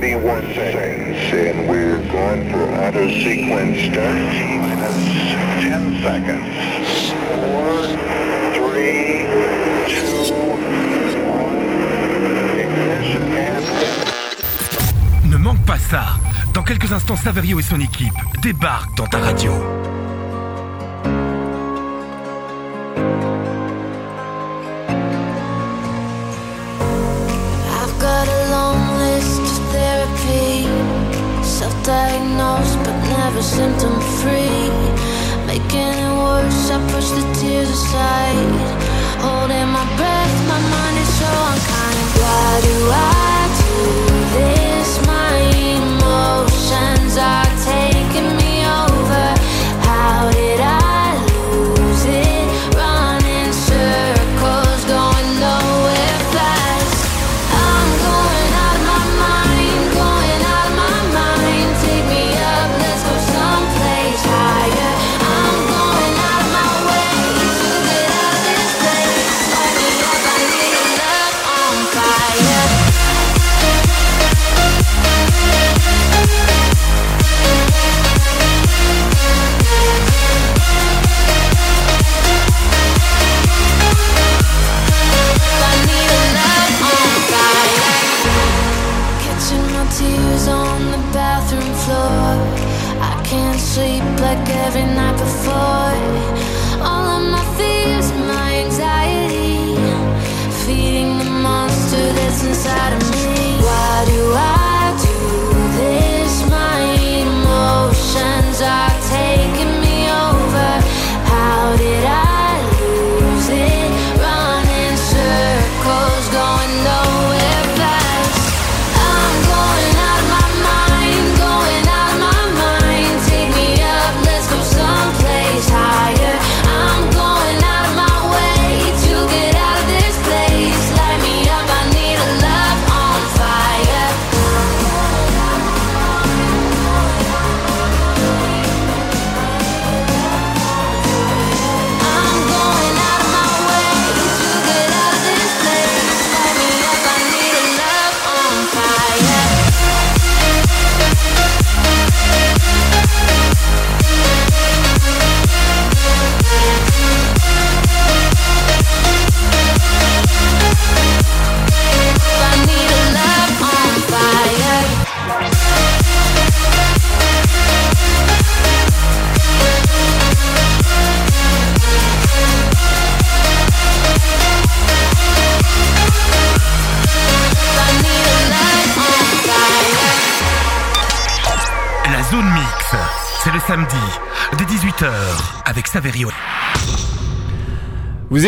31 seconds, and we're going for auto sequence start. Minus 10 seconds. 4, 3, 2, 1. Ignition and... Ne manque pas ça. Dans quelques instants, Saverio et son équipe débarquent dans ta radio. Diagnosed but never symptom free. Making it worse, I push the tears aside. Holding my breath, my mind is so unkind. Why do I do this? My emotions are taking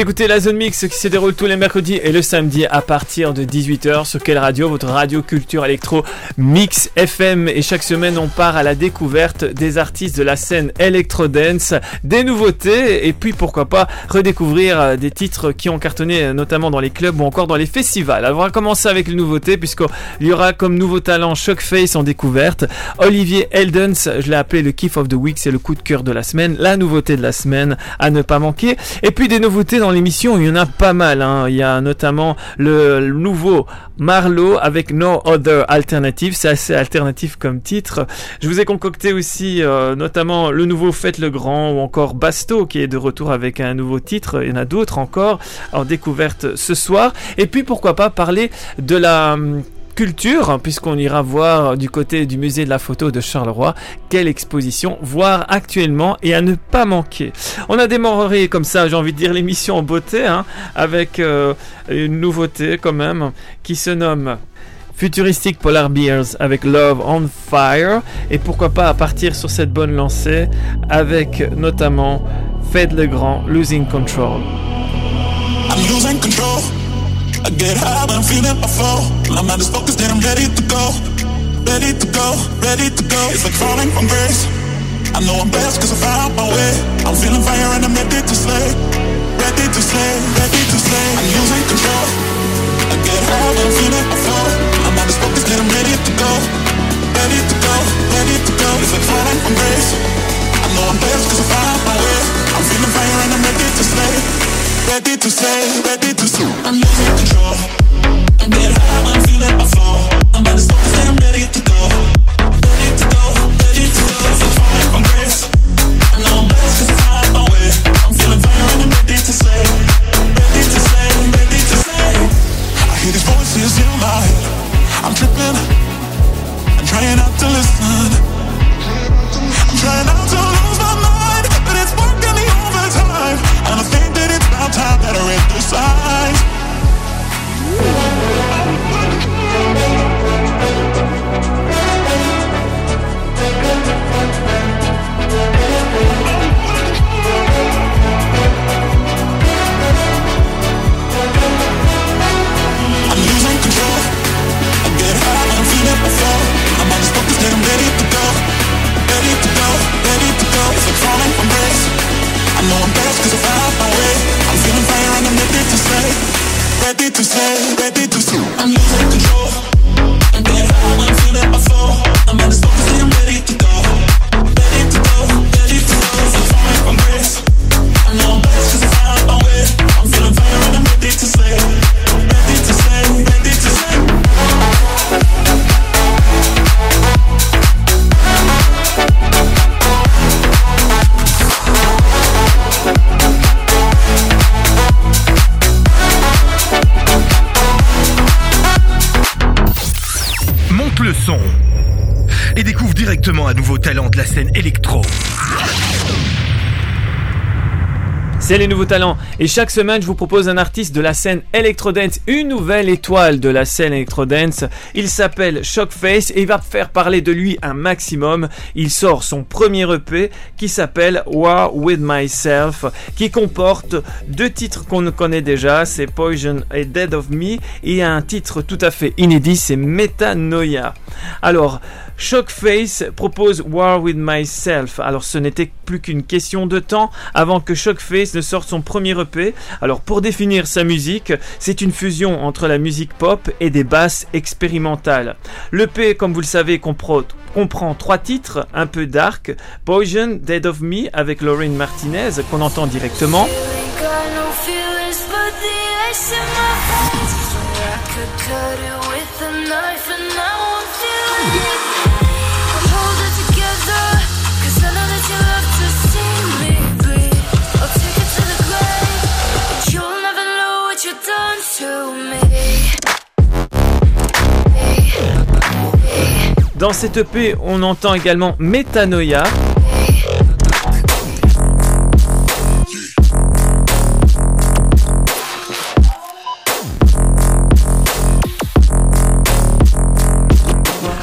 écoutez la zone mix qui se déroule tous les mercredis et le samedi à partir de 18h sur quelle radio? Votre radio culture électro mix FM et chaque semaine on part à la découverte des artistes de la scène électro dance, des nouveautés et puis pourquoi pas redécouvrir euh, des titres qui ont cartonné euh, notamment dans les clubs ou encore dans les festivals. Alors on va commencer avec les nouveautés puisqu'il y aura comme nouveau talent Shockface en découverte, Olivier Eldens, je l'ai appelé le kiff of the week, c'est le coup de cœur de la semaine, la nouveauté de la semaine à ne pas manquer. Et puis des nouveautés dans l'émission, il y en a pas mal. hein. Il y a notamment le, nouveau Marlowe avec No Other Alternative. C'est assez alternatif comme titre. Je vous ai concocté aussi euh, notamment le nouveau Faites le Grand ou encore Basto qui est de retour avec un nouveau titre. Il y en a d'autres encore en découverte ce soir. Et puis pourquoi pas parler de la hum, culture, puisqu'on ira voir du côté du musée de la photo de Charleroi quelle exposition voir actuellement et à ne pas manquer. On a démarré comme ça, j'ai envie de dire l'émission en beauté, hein, avec euh, une nouveauté quand même qui se nomme Futuristic Polar Bears avec Love on Fire et pourquoi pas partir sur cette bonne lancée avec notamment Fed le Grand losing control. I get high when I'm feeling my flow. My mind is focused and I'm ready to go. Ready to go, ready to go. It's like falling from grace. I know I'm best cause I found my way. I'm feeling fire and I'm ready to slay. Ready to slay, ready to slay. I'm losing control. I get high when I'm feeling my flow. My mind is focused and I'm ready to go. Ready to go, ready to go. It's like falling from grace. I know I'm best cause I found my way. I'm feeling fire and I'm ready to slay ready to say, ready to sue. I'm losing control. I get high, I'm feeling my flow. I'm at the stop and I'm ready to go. Ready to go, ready to go. So far from grace. I know I'm blessed cause it's not my way. I'm feeling fire and I'm ready to say, Ready to say, ready to say. I hear these voices in my head. I'm tripping. I'm trying not to listen. I'm trying not to listen. time that I read the. C'est les nouveaux talents. Et chaque semaine, je vous propose un artiste de la scène Electrodance, une nouvelle étoile de la scène Electrodance. Il s'appelle Shockface et il va faire parler de lui un maximum. Il sort son premier EP qui s'appelle War With Myself, qui comporte deux titres qu'on connaît déjà, c'est Poison et Dead of Me, et un titre tout à fait inédit, c'est Metanoia. Alors, Shockface propose War With Myself. Alors ce n'était plus qu'une question de temps avant que Shockface ne sorte son premier EP. Alors pour définir sa musique, c'est une fusion entre la musique pop et des basses expérimentales. L'EP, comme vous le savez, comprend, comprend trois titres un peu dark. Poison, Dead of Me avec Lorraine Martinez qu'on entend directement. Dans cette EP, on entend également Metanoia.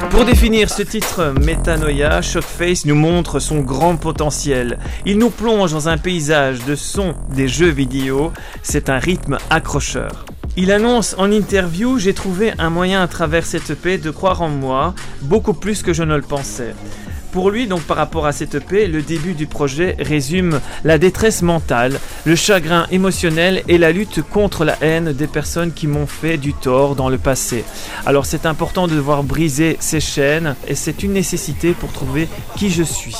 Pour définir ce titre Metanoia, Shockface nous montre son grand potentiel. Il nous plonge dans un paysage de sons des jeux vidéo. C'est un rythme accrocheur. Il annonce en interview J'ai trouvé un moyen à travers cette EP de croire en moi, beaucoup plus que je ne le pensais. Pour lui, donc par rapport à cette EP, le début du projet résume la détresse mentale, le chagrin émotionnel et la lutte contre la haine des personnes qui m'ont fait du tort dans le passé. Alors c'est important de devoir briser ces chaînes et c'est une nécessité pour trouver qui je suis.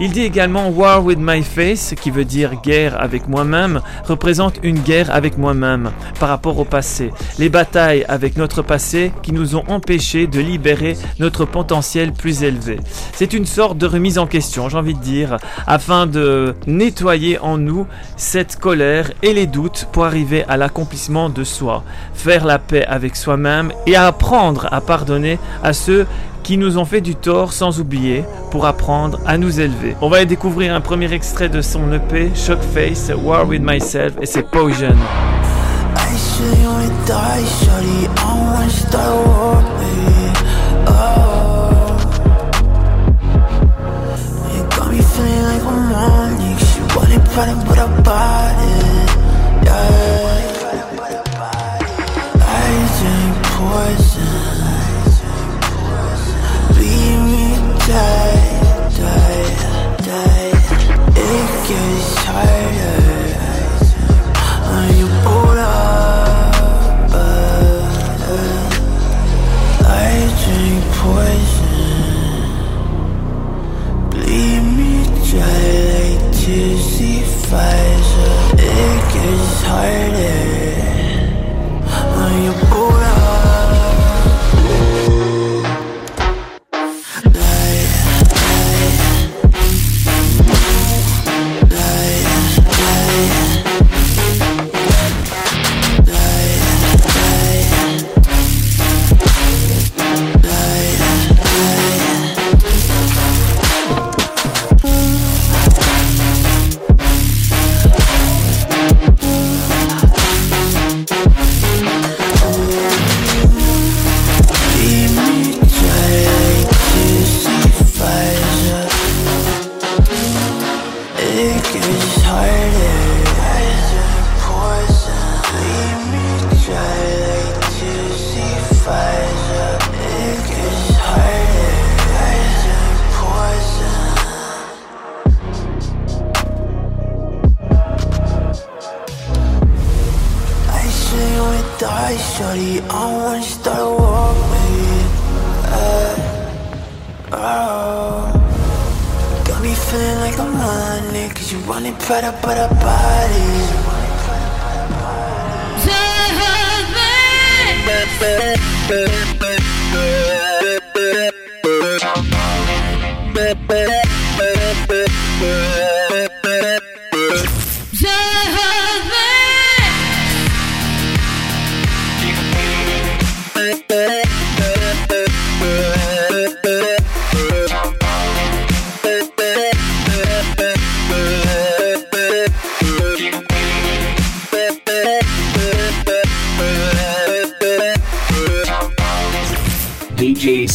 Il dit également War with my face, qui veut dire guerre avec moi-même, représente une guerre avec moi-même par rapport au passé. Les batailles avec notre passé qui nous ont empêchés de libérer notre potentiel plus élevé. C'est une sorte de remise en question, j'ai envie de dire, afin de nettoyer en nous cette colère et les doutes pour arriver à l'accomplissement de soi, faire la paix avec soi-même et apprendre à pardonner à ceux qui nous ont fait du tort sans oublier pour apprendre à nous élever. On va découvrir un premier extrait de son EP Shockface War with Myself et c'est Poison.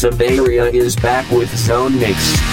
Saveria is back with Zone Mix.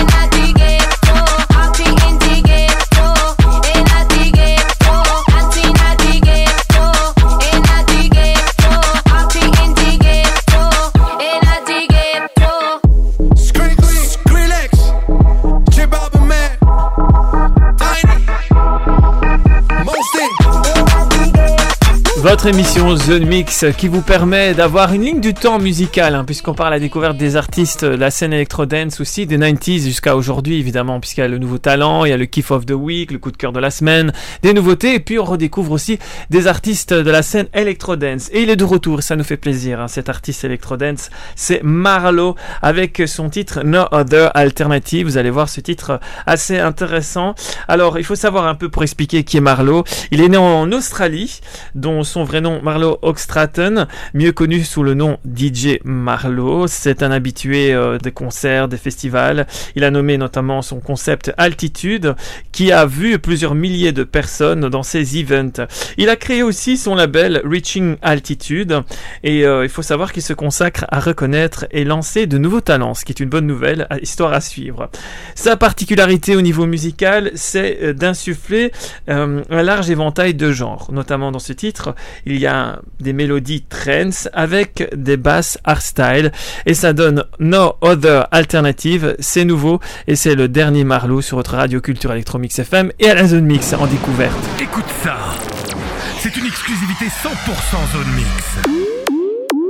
Votre émission Zone Mix qui vous permet d'avoir une ligne du temps musicale, hein, puisqu'on parle à la découverte des artistes, la scène électro-dance aussi, des 90s jusqu'à aujourd'hui évidemment, puisqu'il y a le nouveau talent, il y a le kiff of the week, le coup de cœur de la semaine, des nouveautés, et puis on redécouvre aussi des artistes de la scène électro-dance. Et il est de retour, et ça nous fait plaisir, hein, cet artiste électro-dance, c'est Marlo, avec son titre No Other Alternative. Vous allez voir ce titre assez intéressant. Alors, il faut savoir un peu pour expliquer qui est Marlo. Il est né en Australie, dont son vrai nom Marlo Oxtraton, mieux connu sous le nom DJ Marlo. C'est un habitué euh, des concerts, des festivals. Il a nommé notamment son concept Altitude, qui a vu plusieurs milliers de personnes dans ses events. Il a créé aussi son label Reaching Altitude, et euh, il faut savoir qu'il se consacre à reconnaître et lancer de nouveaux talents, ce qui est une bonne nouvelle, histoire à suivre. Sa particularité au niveau musical, c'est euh, d'insuffler un large éventail de genres. Notamment dans ce titre, il y a des mélodies trance avec des basses hardstyle et ça donne No Other Alternative. C'est nouveau et c'est le dernier Marlowe sur votre radio culture Electromix FM et à la zone mix en découverte. Écoute ça. C'est une exclusivité 100% zone mix.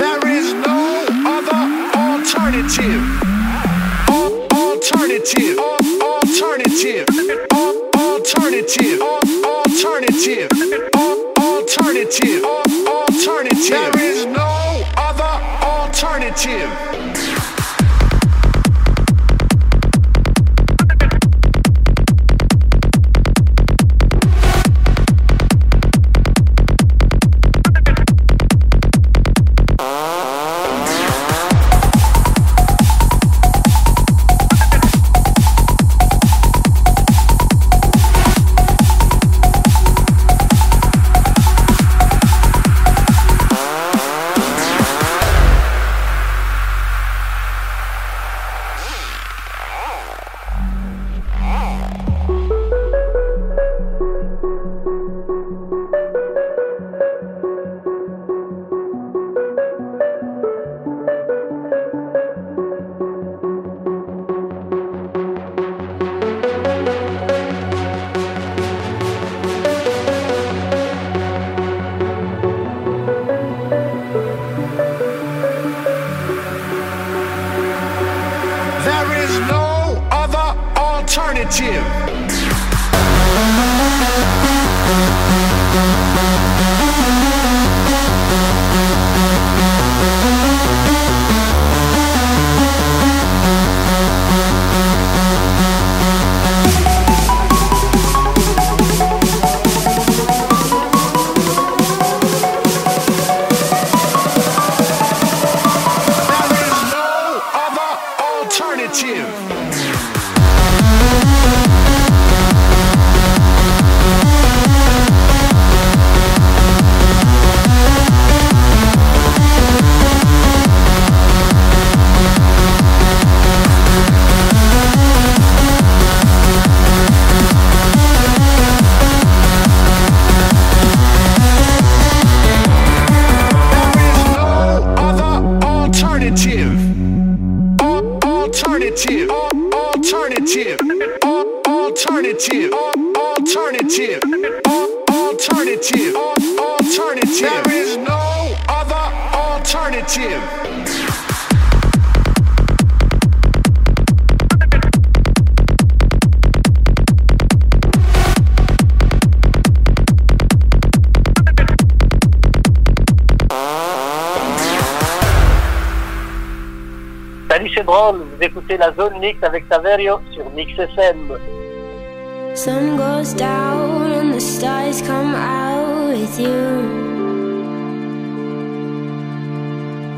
There is no other alternative. Al- Alternative. Al- Alternative. Alternative. Alternative. Alternative. Alternative. There is no other alternative. alternative. Avec Saverio sur Mix FM. Sun goes down and the stars come out with you.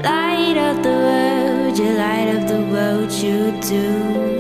Light up the world you light up the world you do.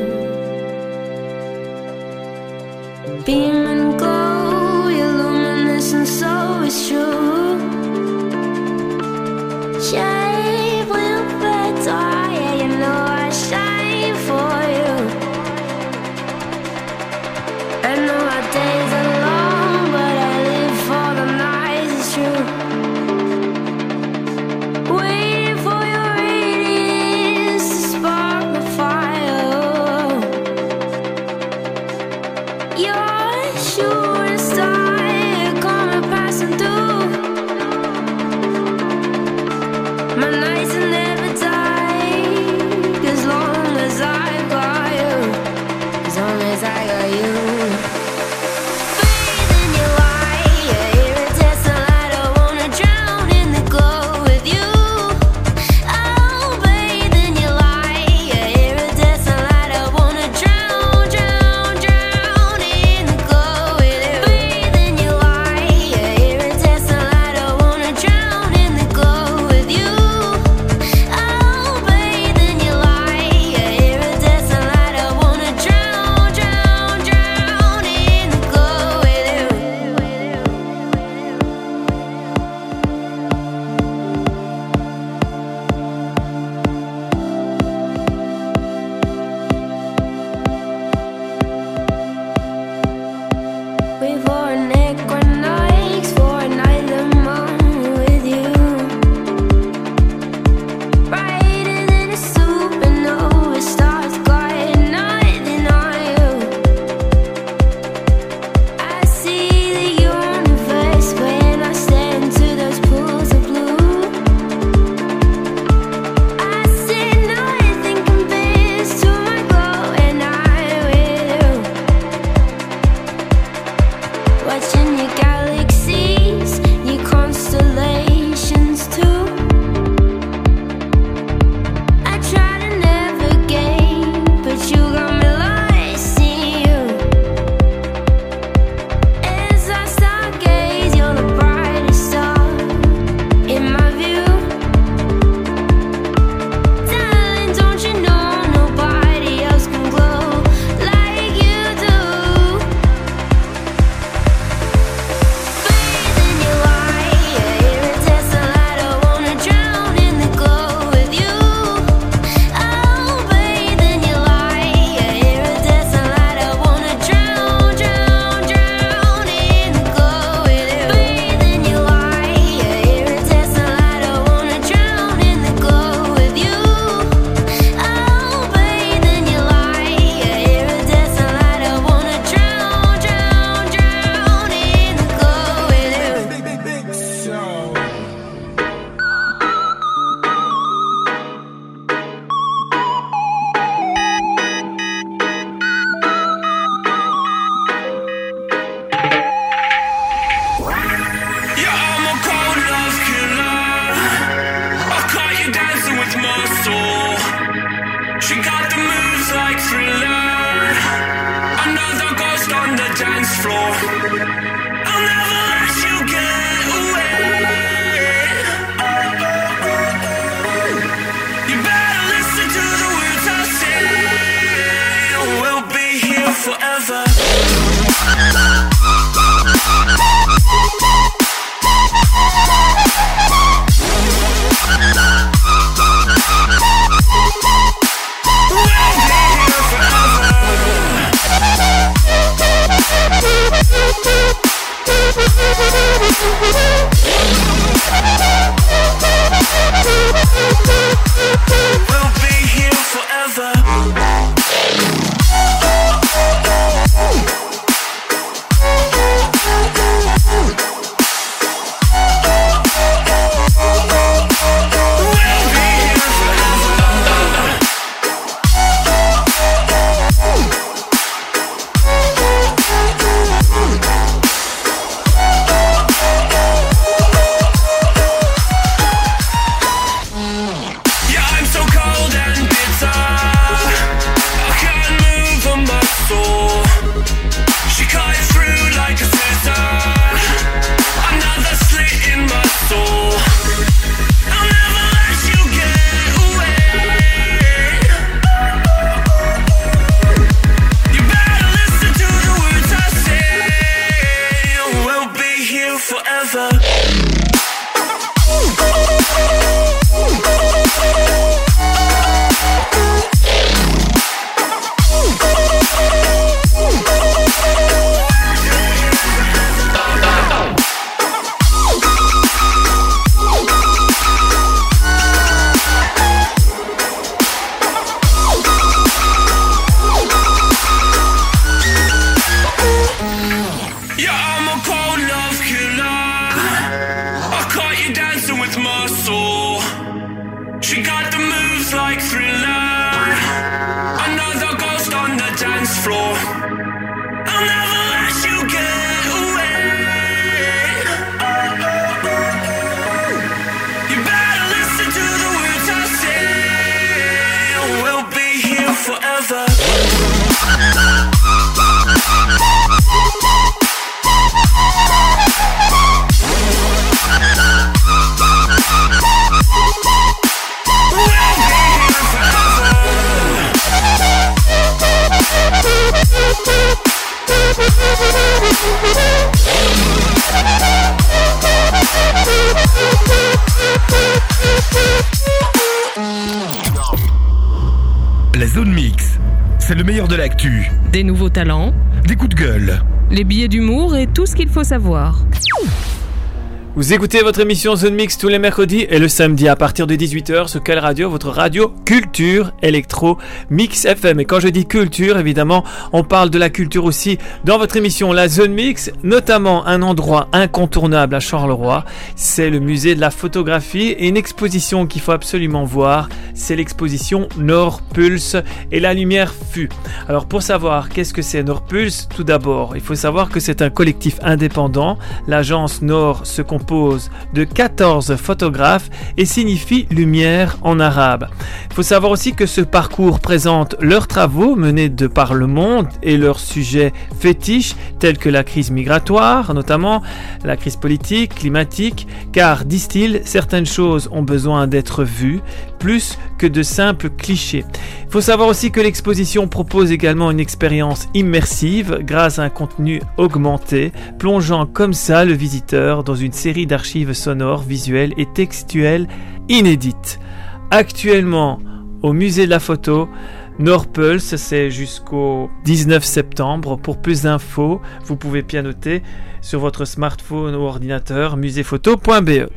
Floor. I'll never La zone mix, c'est le meilleur de l'actu. Des nouveaux talents, Des coups de gueule. les billets d'humour et tout ce qu'il faut savoir. Vous écoutez votre émission Zone Mix tous les mercredis et le samedi à partir de 18h sur quelle radio Votre radio Culture Electro Mix FM. Et quand je dis culture, évidemment, on parle de la culture aussi dans votre émission La Zone Mix, notamment un endroit incontournable à Charleroi. C'est le musée de la photographie et une exposition qu'il faut absolument voir. C'est l'exposition Nord Pulse et la lumière fut. Alors pour savoir qu'est-ce que c'est Nord Pulse, tout d'abord, il faut savoir que c'est un collectif indépendant. L'agence Nord se compose de 14 photographes et signifie lumière en arabe. Il faut savoir aussi que ce parcours présente leurs travaux menés de par le monde et leurs sujets fétiches tels que la crise migratoire, notamment la crise politique, climatique, car, disent-ils, certaines choses ont besoin d'être vues plus que de simples clichés. Il faut savoir aussi que l'exposition propose également une expérience immersive grâce à un contenu augmenté, plongeant comme ça le visiteur dans une série d'archives sonores, visuelles et textuelles inédites. Actuellement, au musée de la photo, Norpulse, c'est jusqu'au 19 septembre. Pour plus d'infos, vous pouvez pianoter sur votre smartphone ou ordinateur muséephoto.be.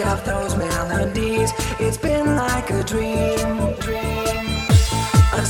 of those melodies. It's been like a dream. dream. A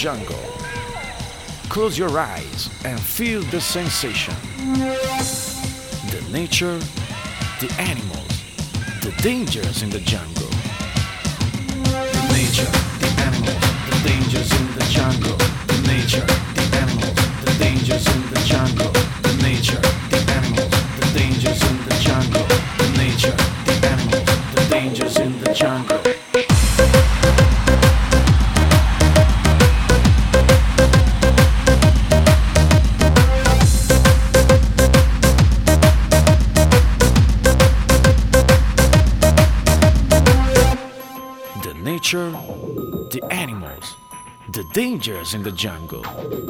jungle. Close your eyes and feel the sensation. The nature, the animals, the dangers in the jungle. The nature, in the jungle.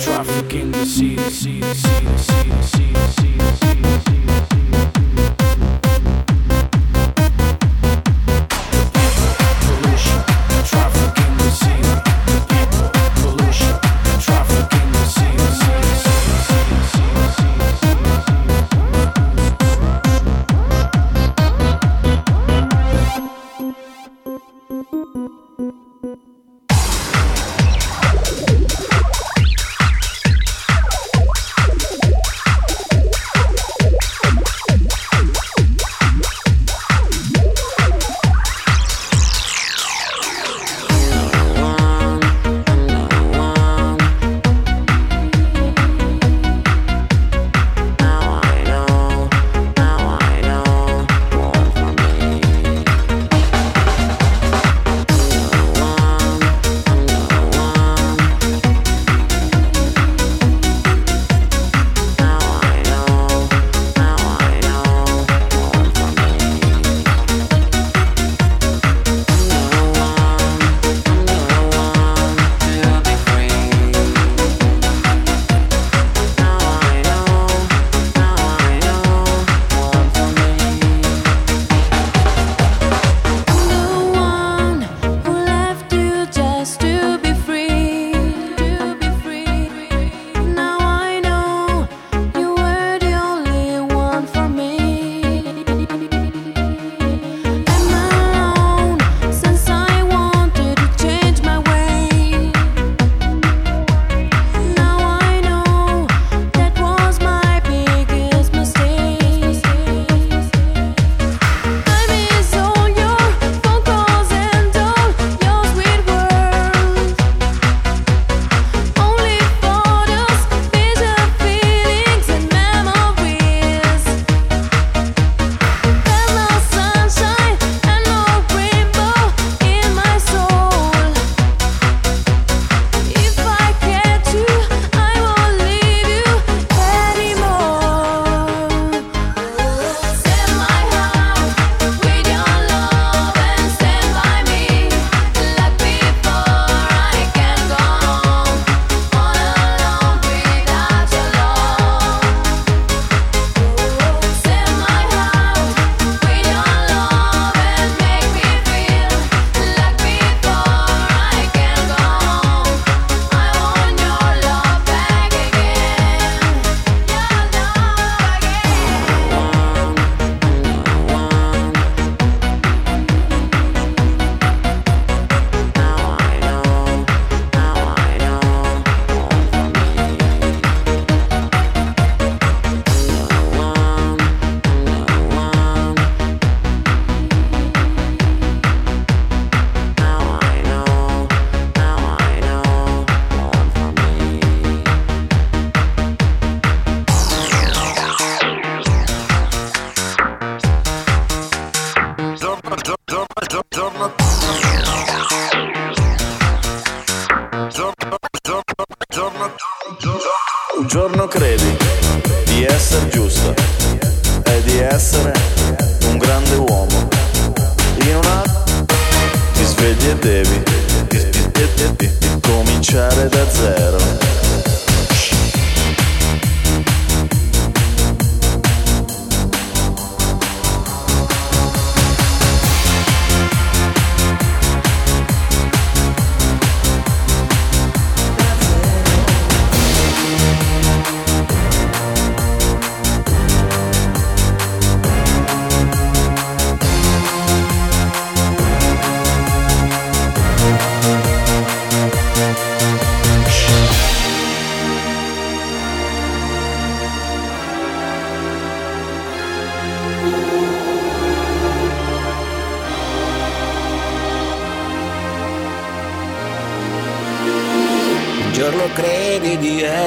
trafficking the sea, the sea, the sea, the sea, the sea, the sea.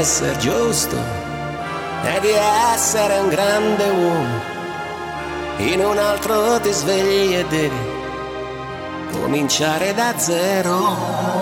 Essere giusto e di essere un grande uomo. In un altro ti svegli e devi cominciare da zero.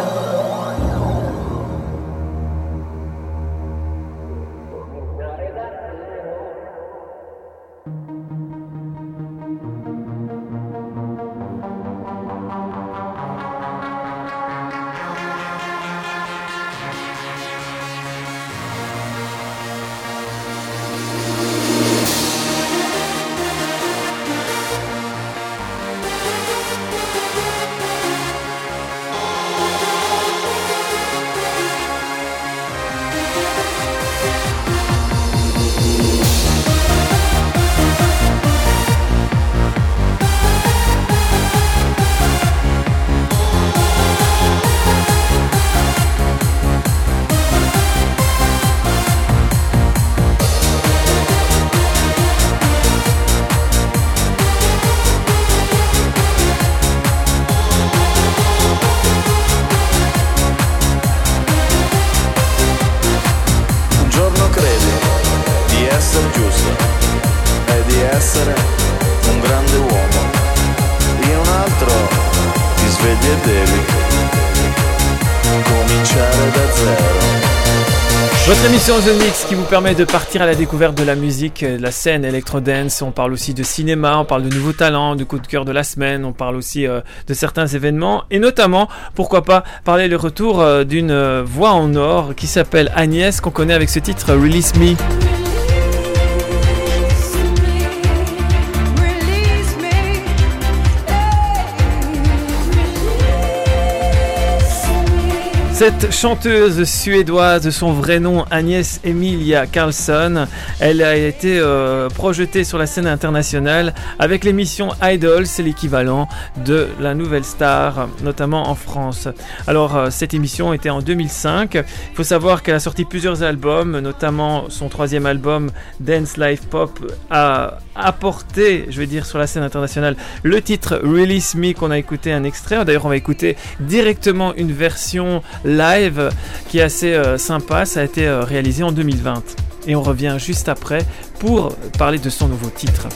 Permet de partir à la découverte de la musique, euh, de la scène électro-dance. On parle aussi de cinéma, on parle de nouveaux talents, de coup de cœur de la semaine, on parle aussi euh, de certains événements et notamment, pourquoi pas, parler le retour euh, d'une voix en or qui s'appelle Agnès qu'on connaît avec ce titre Release Me. Cette chanteuse suédoise, son vrai nom Agnès Emilia Karlsson, elle a été euh, projetée sur la scène internationale avec l'émission Idol, c'est l'équivalent de la nouvelle star, notamment en France. Alors euh, cette émission était en 2005. Il faut savoir qu'elle a sorti plusieurs albums, notamment son troisième album Dance Life Pop a apporté, je vais dire, sur la scène internationale le titre Release Me qu'on a écouté un extrait. D'ailleurs, on va écouter directement une version live qui est assez euh, sympa. Ça a été euh, réalisé en 2020. Et on revient juste après pour parler de son nouveau titre.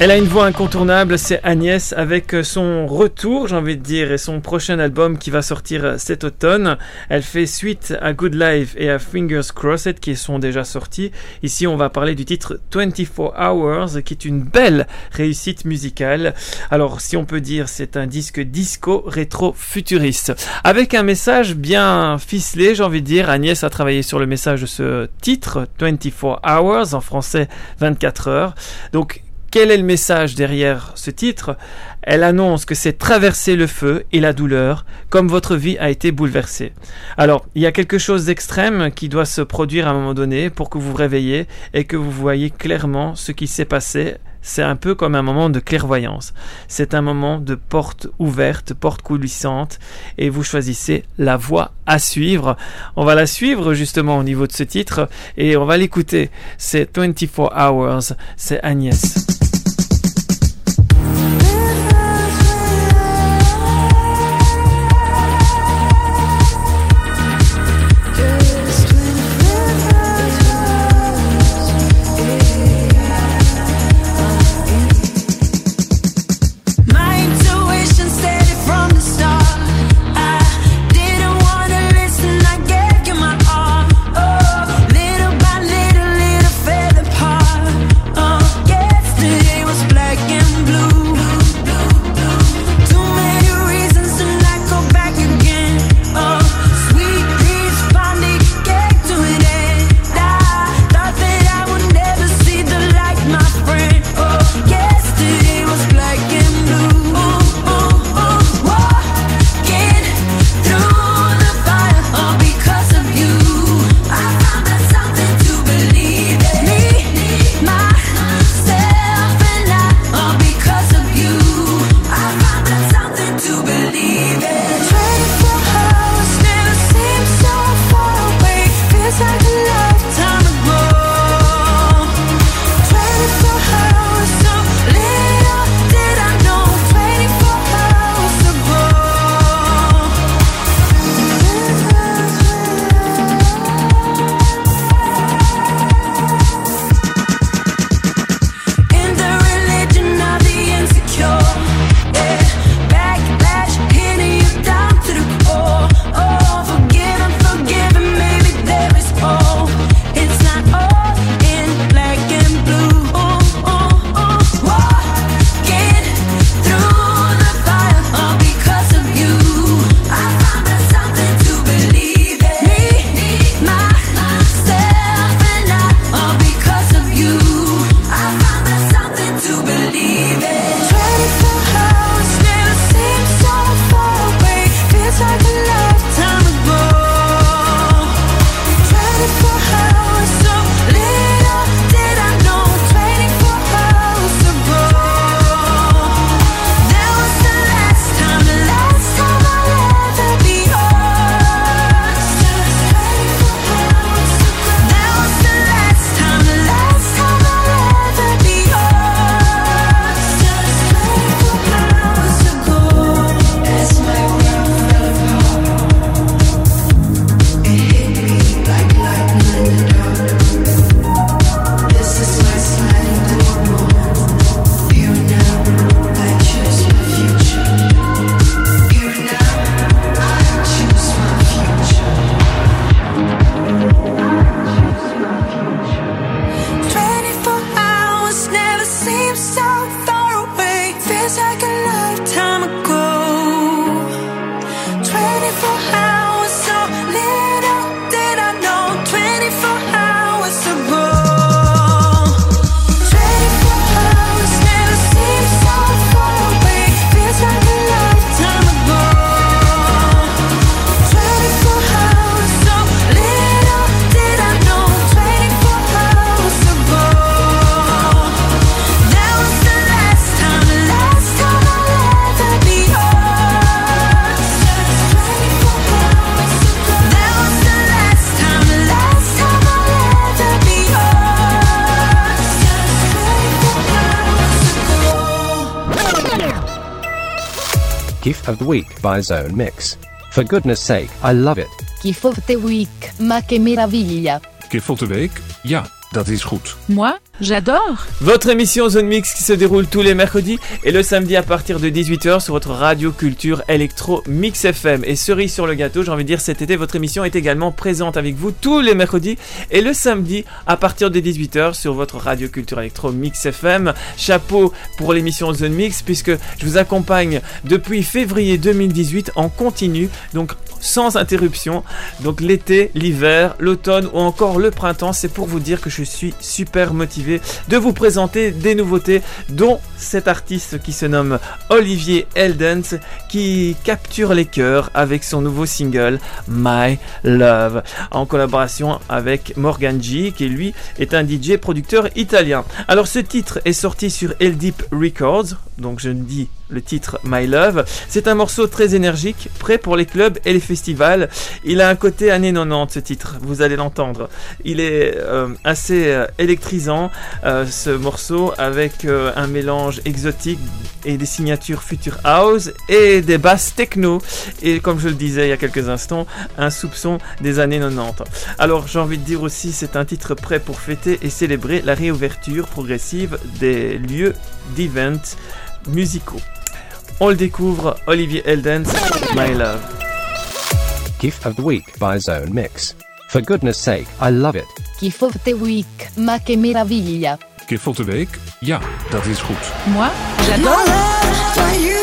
Elle a une voix incontournable, c'est Agnès avec son retour, j'ai envie de dire, et son prochain album qui va sortir cet automne. Elle fait suite à Good Life et à Fingers Crossed qui sont déjà sortis. Ici, on va parler du titre 24 Hours qui est une belle réussite musicale. Alors, si on peut dire, c'est un disque disco rétro futuriste. Avec un message bien ficelé, j'ai envie de dire. Agnès a travaillé sur le message de ce titre, 24 Hours, en français 24 heures. Donc, quel est le message derrière ce titre? Elle annonce que c'est traverser le feu et la douleur, comme votre vie a été bouleversée. Alors, il y a quelque chose d'extrême qui doit se produire à un moment donné pour que vous vous réveillez et que vous voyez clairement ce qui s'est passé. C'est un peu comme un moment de clairvoyance. C'est un moment de porte ouverte, porte coulissante, et vous choisissez la voie à suivre. On va la suivre justement au niveau de ce titre, et on va l'écouter. C'est 24 Hours, c'est Agnès. By Zone Mix. For goodness sake, I love it. Gift of the Week, ma che meraviglia. Gift of the Week? Ja, dat is goed. Moi, j'adore. Votre émission Zone Mix qui se déroule tous les mercredis et le samedi à partir de 18h sur votre radio culture électro Mix FM. Et cerise sur le gâteau, j'ai envie de dire cet été, votre émission est également présente avec vous tous les mercredis et le samedi à partir de 18h sur votre radio culture électro Mix FM. Chapeau pour l'émission Zone Mix puisque je vous accompagne depuis février 2018 en continu, donc sans interruption. Donc l'été, l'hiver, l'automne ou encore le printemps, c'est pour vous dire que je suis super motivé de vous présenter des nouveautés, dont cet artiste qui se nomme Olivier Eldens, qui capture les cœurs avec son nouveau single My Love, en collaboration avec Morgan G, qui lui est un DJ producteur italien. Alors ce titre est sorti sur El Records, donc je dis le titre My Love. C'est un morceau très énergique, prêt pour les clubs et les festivals. Il a un côté années 90 ce titre, vous allez l'entendre. Il est euh, assez euh, électrisant euh, ce morceau avec euh, un mélange exotique et des signatures Future House et des basses techno. Et comme je le disais il y a quelques instants, un soupçon des années 90. Alors j'ai envie de dire aussi, c'est un titre prêt pour fêter et célébrer la réouverture progressive des lieux d'events musicaux. On le découvre, Olivier Eldens, My Love. Gift of the Week by Zone Mix. For goodness sake, I love it. Gift of the Week, ma che meraviglia. Gift of the Week? Ja, dat is goed. Moi, j'adore.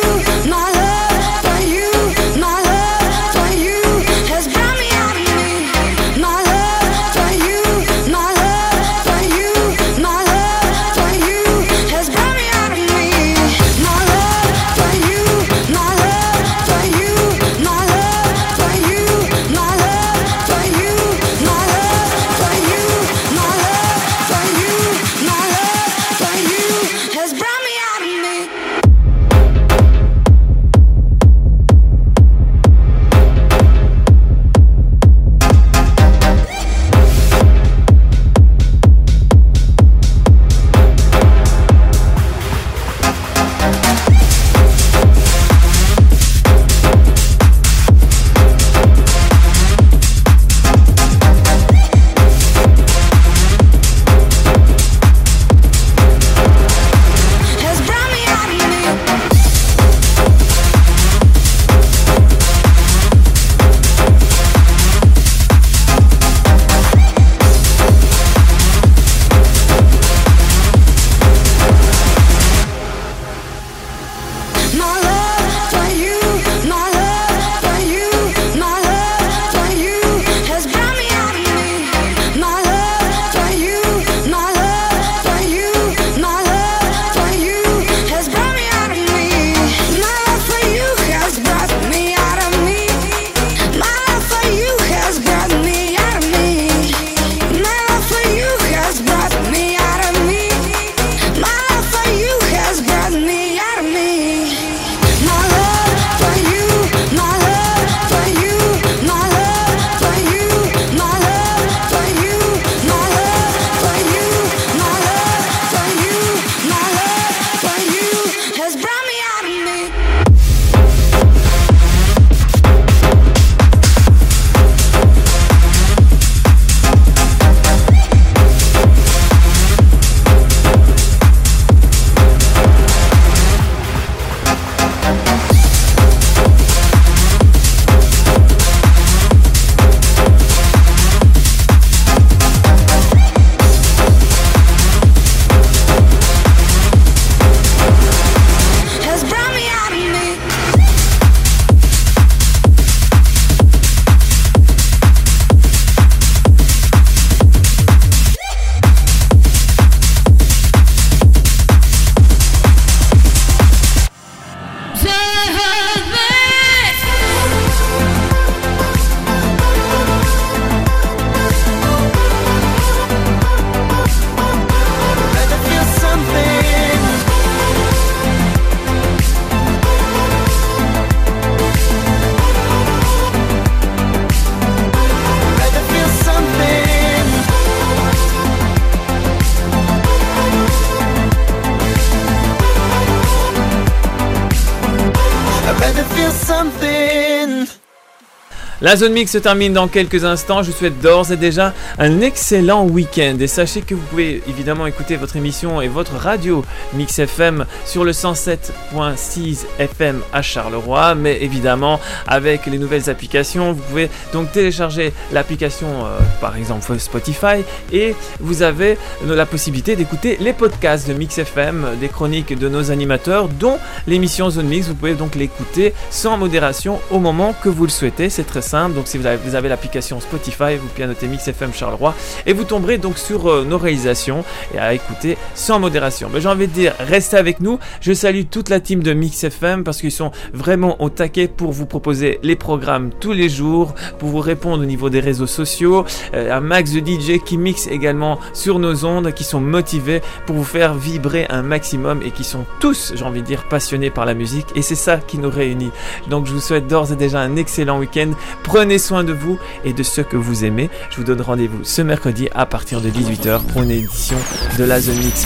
La zone mix se termine dans quelques instants. Je vous souhaite d'ores et déjà un excellent week-end. Et sachez que vous pouvez évidemment écouter votre émission et votre radio Mix FM sur le 107.6 FM à Charleroi. Mais évidemment, avec les nouvelles applications, vous pouvez donc télécharger l'application, euh, par exemple Spotify, et vous avez la possibilité d'écouter les podcasts de Mix FM, des chroniques de nos animateurs, dont l'émission Zone Mix. Vous pouvez donc l'écouter sans modération au moment que vous le souhaitez. C'est très Donc si vous avez, l'application Spotify, vous pianotez Mix FM Charleroi et vous tomberez donc sur euh, nos réalisations et à écouter sans modération. Mais j'ai envie de dire, restez avec nous. Je salue toute la team de Mix FM parce qu'ils sont vraiment au taquet pour vous proposer les programmes tous les jours, pour vous répondre au niveau des réseaux sociaux. Euh, un max de DJ qui mixent également sur nos ondes, qui sont motivés pour vous faire vibrer un maximum et qui sont tous, j'ai envie de dire, passionnés par la musique. Et c'est ça qui nous réunit. Donc je vous souhaite d'ores et déjà un excellent week-end. Prenez soin de vous et de ceux que vous aimez. Je vous donne rendez-vous ce mercredi à partir de 18h pour une édition de la Zone Mix.